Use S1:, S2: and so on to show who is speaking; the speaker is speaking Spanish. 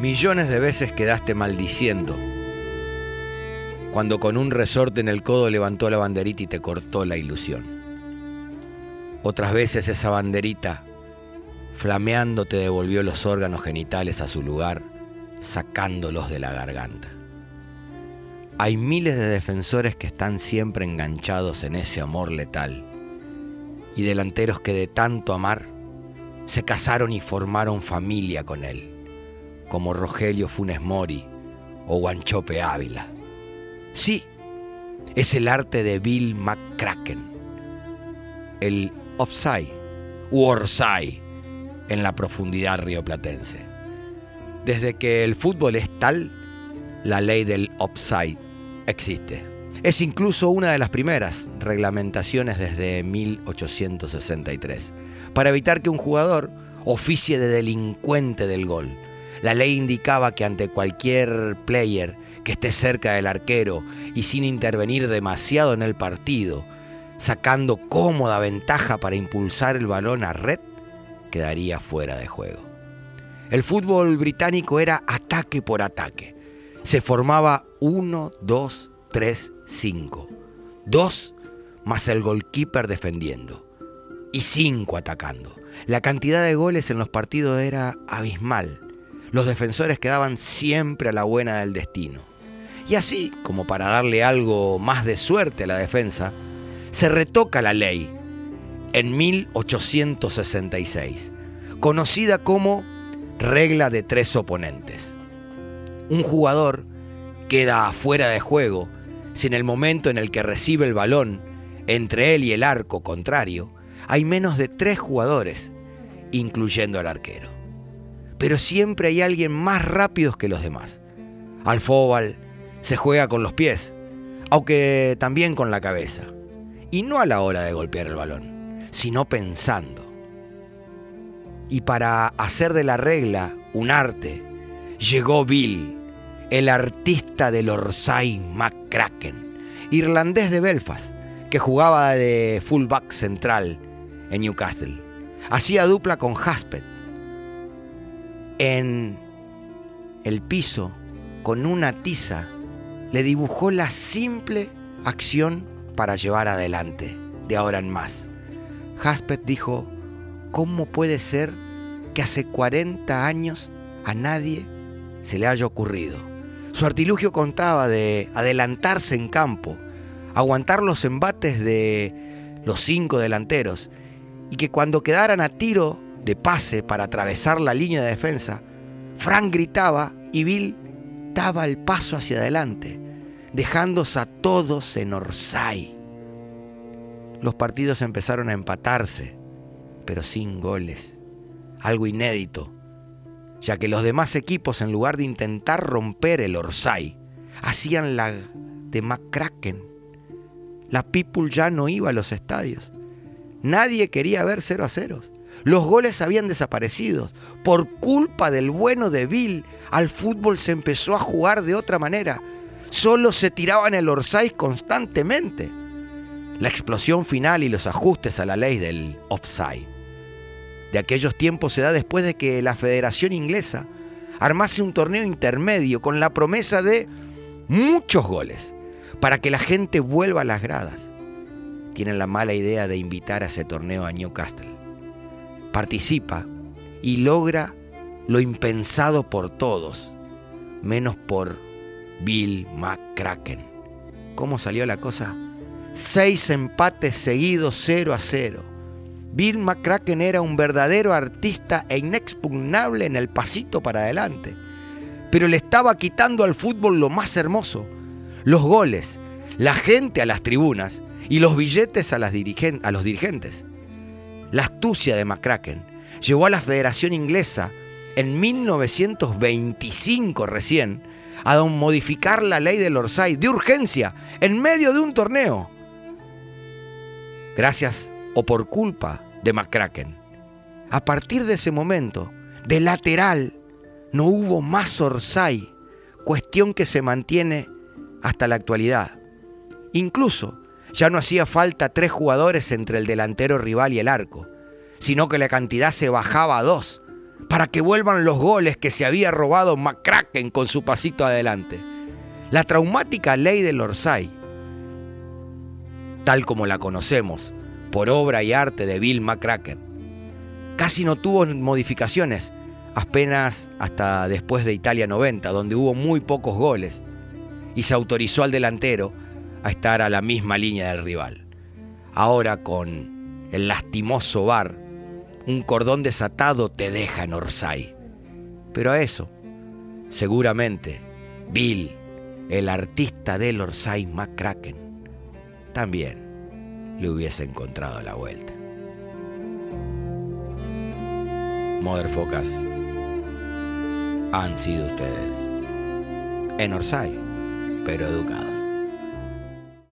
S1: Millones de veces quedaste maldiciendo. Cuando con un resorte en el codo levantó la banderita y te cortó la ilusión. Otras veces esa banderita, flameando, te devolvió los órganos genitales a su lugar, sacándolos de la garganta. Hay miles de defensores que están siempre enganchados en ese amor letal y delanteros que de tanto amar se casaron y formaron familia con él como Rogelio Funes Mori o Guanchope Ávila. Sí, es el arte de Bill McCracken, el offside u orsay en la profundidad rioplatense. Desde que el fútbol es tal, la ley del offside existe. Es incluso una de las primeras reglamentaciones desde 1863, para evitar que un jugador oficie de delincuente del gol la ley indicaba que ante cualquier player que esté cerca del arquero y sin intervenir demasiado en el partido, sacando cómoda ventaja para impulsar el balón a red, quedaría fuera de juego. El fútbol británico era ataque por ataque. Se formaba 1, 2, 3, 5. 2 más el goalkeeper defendiendo. Y 5 atacando. La cantidad de goles en los partidos era abismal los defensores quedaban siempre a la buena del destino. Y así, como para darle algo más de suerte a la defensa, se retoca la ley en 1866, conocida como regla de tres oponentes. Un jugador queda afuera de juego si en el momento en el que recibe el balón entre él y el arco contrario hay menos de tres jugadores, incluyendo al arquero pero siempre hay alguien más rápido que los demás. Al fútbol se juega con los pies, aunque también con la cabeza. Y no a la hora de golpear el balón, sino pensando. Y para hacer de la regla un arte, llegó Bill, el artista del Orsay McCracken, irlandés de Belfast, que jugaba de fullback central en Newcastle. Hacía dupla con Haspet, en el piso con una tiza, le dibujó la simple acción para llevar adelante, de ahora en más. Haspet dijo, ¿cómo puede ser que hace 40 años a nadie se le haya ocurrido? Su artilugio contaba de adelantarse en campo, aguantar los embates de los cinco delanteros y que cuando quedaran a tiro de pase para atravesar la línea de defensa, Frank gritaba y Bill daba el paso hacia adelante, dejándose a todos en Orsay. Los partidos empezaron a empatarse, pero sin goles. Algo inédito, ya que los demás equipos, en lugar de intentar romper el Orsay, hacían la de McCracken. La People ya no iba a los estadios. Nadie quería ver 0 a 0. Los goles habían desaparecido. Por culpa del bueno de Bill, al fútbol se empezó a jugar de otra manera. Solo se tiraban el orsay constantemente. La explosión final y los ajustes a la ley del offside. De aquellos tiempos se da después de que la Federación Inglesa armase un torneo intermedio con la promesa de muchos goles para que la gente vuelva a las gradas. Tienen la mala idea de invitar a ese torneo a Newcastle participa y logra lo impensado por todos, menos por Bill McCracken. ¿Cómo salió la cosa? Seis empates seguidos 0 a 0. Bill McCracken era un verdadero artista e inexpugnable en el pasito para adelante, pero le estaba quitando al fútbol lo más hermoso, los goles, la gente a las tribunas y los billetes a, a los dirigentes. La astucia de McCracken llevó a la Federación Inglesa en 1925 recién a modificar la ley del Orsay de urgencia en medio de un torneo. Gracias o por culpa de McCracken. A partir de ese momento, de lateral, no hubo más Orsay, cuestión que se mantiene hasta la actualidad. Incluso ya no hacía falta tres jugadores entre el delantero rival y el arco, sino que la cantidad se bajaba a dos para que vuelvan los goles que se había robado McCracken con su pasito adelante. La traumática ley del Orsay, tal como la conocemos, por obra y arte de Bill McCracken, casi no tuvo modificaciones, apenas hasta después de Italia 90, donde hubo muy pocos goles, y se autorizó al delantero a estar a la misma línea del rival. Ahora con el lastimoso bar un cordón desatado te deja en Orsay. Pero a eso, seguramente, Bill, el artista del Orsay McCracken, también le hubiese encontrado la vuelta. Motherfocas han sido ustedes en Orsay, pero educados.